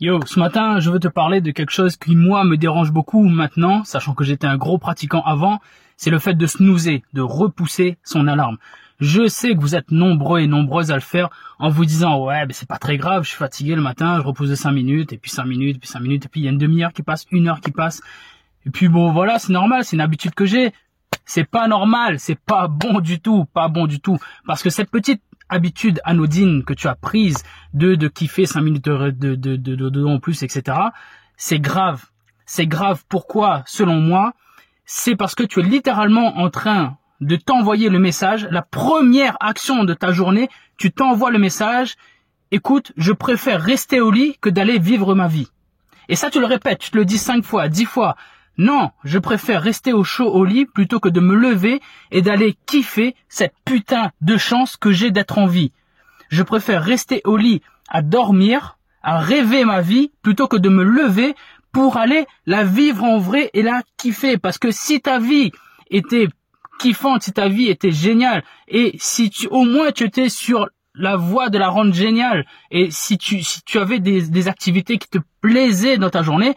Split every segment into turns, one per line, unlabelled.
Yo, ce matin, je veux te parler de quelque chose qui, moi, me dérange beaucoup maintenant, sachant que j'étais un gros pratiquant avant, c'est le fait de snoozer, de repousser son alarme. Je sais que vous êtes nombreux et nombreuses à le faire en vous disant, ouais, mais c'est pas très grave, je suis fatigué le matin, je repose de 5 minutes, et puis 5 minutes, puis 5 minutes, et puis il y a une demi-heure qui passe, une heure qui passe. Et puis bon, voilà, c'est normal, c'est une habitude que j'ai. C'est pas normal, c'est pas bon du tout, pas bon du tout. Parce que cette petite habitude anodine que tu as prise de, de kiffer 5 minutes de, de, de, de, en plus, etc., c'est grave. C'est grave. Pourquoi, selon moi C'est parce que tu es littéralement en train de t'envoyer le message, la première action de ta journée, tu t'envoies le message, écoute, je préfère rester au lit que d'aller vivre ma vie. Et ça, tu le répètes, tu te le dis cinq fois, dix fois. Non, je préfère rester au chaud au lit plutôt que de me lever et d'aller kiffer cette putain de chance que j'ai d'être en vie. Je préfère rester au lit à dormir, à rêver ma vie plutôt que de me lever pour aller la vivre en vrai et la kiffer. Parce que si ta vie était kiffante, si ta vie était géniale et si tu, au moins tu étais sur la voie de la rendre géniale et si tu, si tu avais des, des activités qui te plaisaient dans ta journée,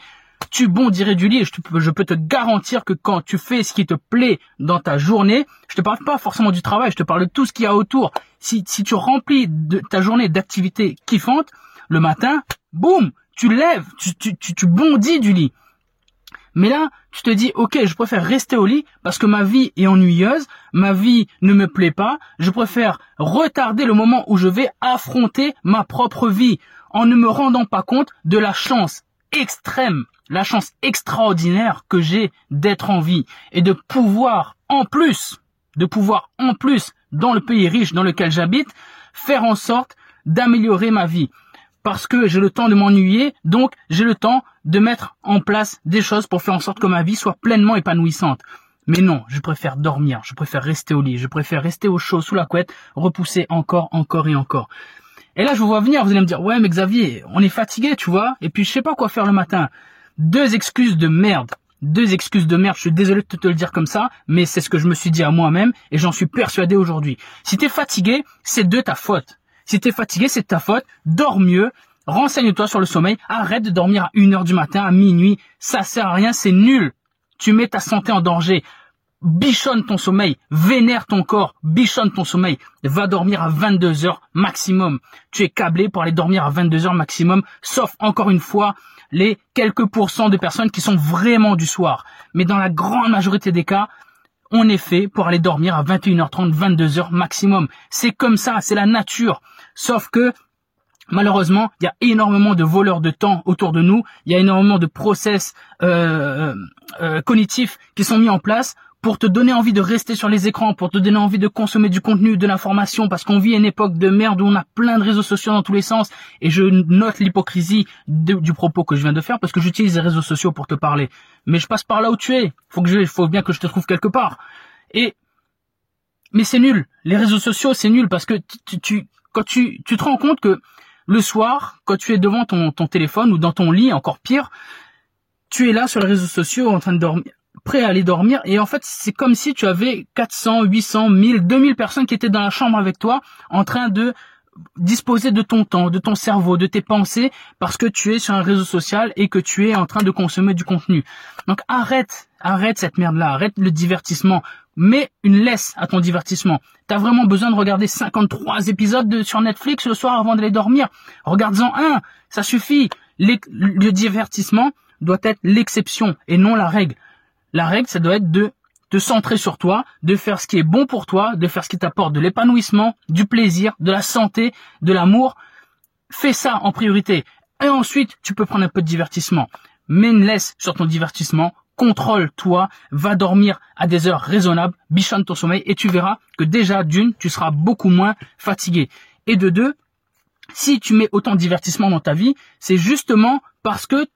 tu bondirais du lit. Je, peux te garantir que quand tu fais ce qui te plaît dans ta journée, je te parle pas forcément du travail, je te parle de tout ce qu'il y a autour. Si, tu remplis ta journée d'activités kiffantes, le matin, boum, tu lèves, tu, tu bondis du lit. Mais là, tu te dis, ok, je préfère rester au lit parce que ma vie est ennuyeuse, ma vie ne me plaît pas, je préfère retarder le moment où je vais affronter ma propre vie en ne me rendant pas compte de la chance extrême, la chance extraordinaire que j'ai d'être en vie et de pouvoir en plus, de pouvoir en plus, dans le pays riche dans lequel j'habite, faire en sorte d'améliorer ma vie. Parce que j'ai le temps de m'ennuyer, donc j'ai le temps de mettre en place des choses pour faire en sorte que ma vie soit pleinement épanouissante. Mais non, je préfère dormir, je préfère rester au lit, je préfère rester au chaud sous la couette, repousser encore, encore et encore. Et là, je vous vois venir, vous allez me dire, ouais, mais Xavier, on est fatigué, tu vois, et puis je sais pas quoi faire le matin. Deux excuses de merde. Deux excuses de merde, je suis désolé de te le dire comme ça, mais c'est ce que je me suis dit à moi-même, et j'en suis persuadé aujourd'hui. Si t'es fatigué, c'est de ta faute. Si t'es fatigué, c'est de ta faute. Dors mieux, renseigne-toi sur le sommeil, arrête de dormir à une heure du matin, à minuit, ça sert à rien, c'est nul. Tu mets ta santé en danger bichonne ton sommeil, vénère ton corps, bichonne ton sommeil, va dormir à 22 heures maximum. Tu es câblé pour aller dormir à 22 heures maximum, sauf encore une fois les quelques pourcents de personnes qui sont vraiment du soir. Mais dans la grande majorité des cas, on est fait pour aller dormir à 21h30, 22 heures maximum. C'est comme ça, c'est la nature. Sauf que Malheureusement, il y a énormément de voleurs de temps autour de nous. Il y a énormément de process euh, euh, euh cognitifs qui sont mis en place pour te donner envie de rester sur les écrans, pour te donner envie de consommer du contenu, de l'information, parce qu'on vit une époque de merde où on a plein de réseaux sociaux dans tous les sens, et je note l'hypocrisie du propos que je viens de faire, parce que j'utilise les réseaux sociaux pour te parler. Mais je passe par là où tu es. Faut que je, faut bien que je te trouve quelque part. Et, mais c'est nul. Les réseaux sociaux, c'est nul, parce que tu, tu, quand tu, te rends compte que le soir, quand tu es devant ton téléphone ou dans ton lit, encore pire, tu es là sur les réseaux sociaux en train de dormir, prêt à aller dormir et en fait c'est comme si tu avais 400, 800, 1000, 2000 personnes qui étaient dans la chambre avec toi en train de disposer de ton temps, de ton cerveau, de tes pensées parce que tu es sur un réseau social et que tu es en train de consommer du contenu. Donc arrête, arrête cette merde-là, arrête le divertissement, mets une laisse à ton divertissement. T'as vraiment besoin de regarder 53 épisodes de, sur Netflix le soir avant d'aller dormir. Regarde-en un, ça suffit. le divertissement doit être l'exception et non la règle. La règle, ça doit être de te centrer sur toi, de faire ce qui est bon pour toi, de faire ce qui t'apporte de l'épanouissement, du plaisir, de la santé, de l'amour. Fais ça en priorité. Et ensuite, tu peux prendre un peu de divertissement. Mais une laisse sur ton divertissement, contrôle-toi, va dormir à des heures raisonnables, bichonne ton sommeil et tu verras que déjà d'une, tu seras beaucoup moins fatigué. Et de deux, si tu mets autant de divertissement dans ta vie, c'est justement parce que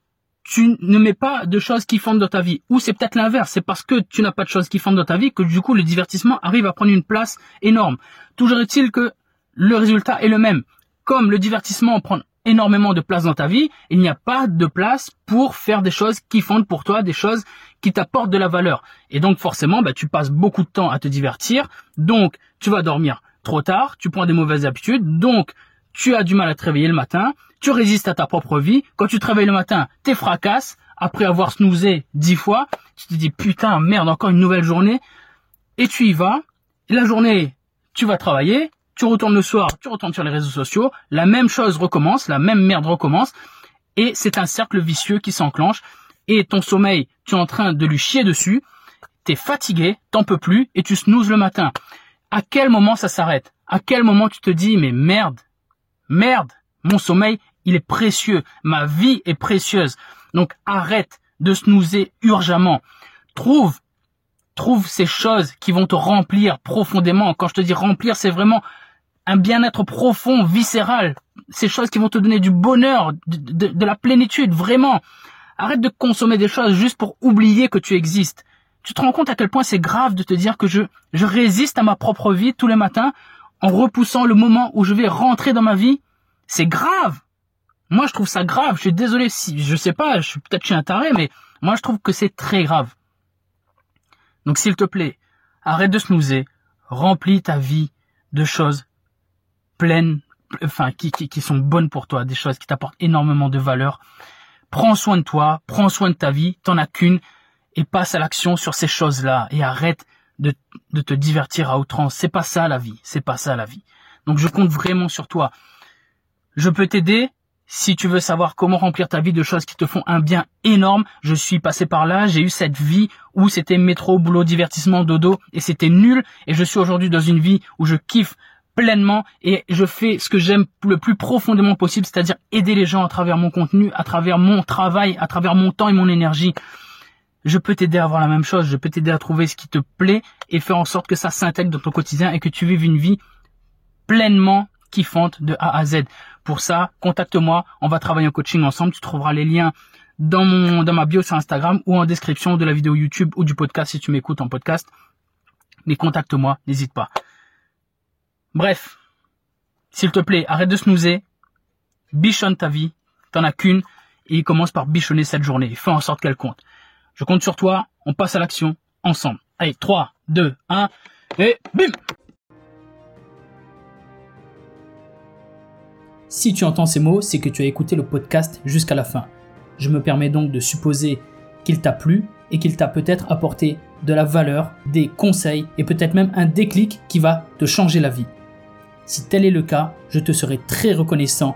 tu ne mets pas de choses qui fondent dans ta vie. Ou c'est peut-être l'inverse, c'est parce que tu n'as pas de choses qui fondent dans ta vie que du coup le divertissement arrive à prendre une place énorme. Toujours est-il que le résultat est le même. Comme le divertissement prend énormément de place dans ta vie, il n'y a pas de place pour faire des choses qui fondent pour toi, des choses qui t'apportent de la valeur. Et donc forcément, bah, tu passes beaucoup de temps à te divertir, donc tu vas dormir trop tard, tu prends des mauvaises habitudes, donc tu as du mal à te réveiller le matin, tu résistes à ta propre vie, quand tu te réveilles le matin, t'es fracasse, après avoir snoozé dix fois, tu te dis putain, merde, encore une nouvelle journée, et tu y vas, la journée, tu vas travailler, tu retournes le soir, tu retournes sur les réseaux sociaux, la même chose recommence, la même merde recommence, et c'est un cercle vicieux qui s'enclenche, et ton sommeil, tu es en train de lui chier dessus, t'es fatigué, t'en peux plus, et tu snoozes le matin. À quel moment ça s'arrête? À quel moment tu te dis, mais merde, Merde, mon sommeil, il est précieux, ma vie est précieuse. Donc arrête de snoozer urgemment. Trouve, trouve ces choses qui vont te remplir profondément. Quand je te dis remplir, c'est vraiment un bien-être profond, viscéral. Ces choses qui vont te donner du bonheur, de, de la plénitude, vraiment. Arrête de consommer des choses juste pour oublier que tu existes. Tu te rends compte à quel point c'est grave de te dire que je, je résiste à ma propre vie tous les matins en repoussant le moment où je vais rentrer dans ma vie, c'est grave. Moi, je trouve ça grave. Je suis désolé si, je sais pas, je suis peut-être un taré, mais moi, je trouve que c'est très grave. Donc, s'il te plaît, arrête de snoozer, remplis ta vie de choses pleines, enfin, qui, qui, qui sont bonnes pour toi, des choses qui t'apportent énormément de valeur. Prends soin de toi, prends soin de ta vie, t'en as qu'une, et passe à l'action sur ces choses-là, et arrête de, de te divertir à outrance. C'est pas ça la vie. C'est pas ça la vie. Donc je compte vraiment sur toi. Je peux t'aider si tu veux savoir comment remplir ta vie de choses qui te font un bien énorme. Je suis passé par là. J'ai eu cette vie où c'était métro, boulot, divertissement, dodo et c'était nul. Et je suis aujourd'hui dans une vie où je kiffe pleinement et je fais ce que j'aime le plus profondément possible, c'est-à-dire aider les gens à travers mon contenu, à travers mon travail, à travers mon temps et mon énergie je peux t'aider à avoir la même chose, je peux t'aider à trouver ce qui te plaît et faire en sorte que ça s'intègre dans ton quotidien et que tu vives une vie pleinement kiffante de A à Z. Pour ça, contacte-moi, on va travailler en coaching ensemble, tu trouveras les liens dans mon dans ma bio sur Instagram ou en description de la vidéo YouTube ou du podcast si tu m'écoutes en podcast. Mais contacte-moi, n'hésite pas. Bref, s'il te plaît, arrête de snoozer, bichonne ta vie, t'en as qu'une, et commence par bichonner cette journée, fais en sorte qu'elle compte. Je compte sur toi. On passe à l'action ensemble. Allez, 3, 2, 1 et bim Si tu entends ces mots, c'est que tu as écouté le podcast jusqu'à la fin. Je me permets donc de supposer qu'il t'a plu et qu'il t'a peut-être apporté de la valeur, des conseils et peut-être même un déclic qui va te changer la vie. Si tel est le cas, je te serai très reconnaissant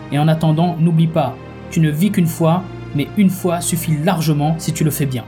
et en attendant, n'oublie pas, tu ne vis qu'une fois, mais une fois suffit largement si tu le fais bien.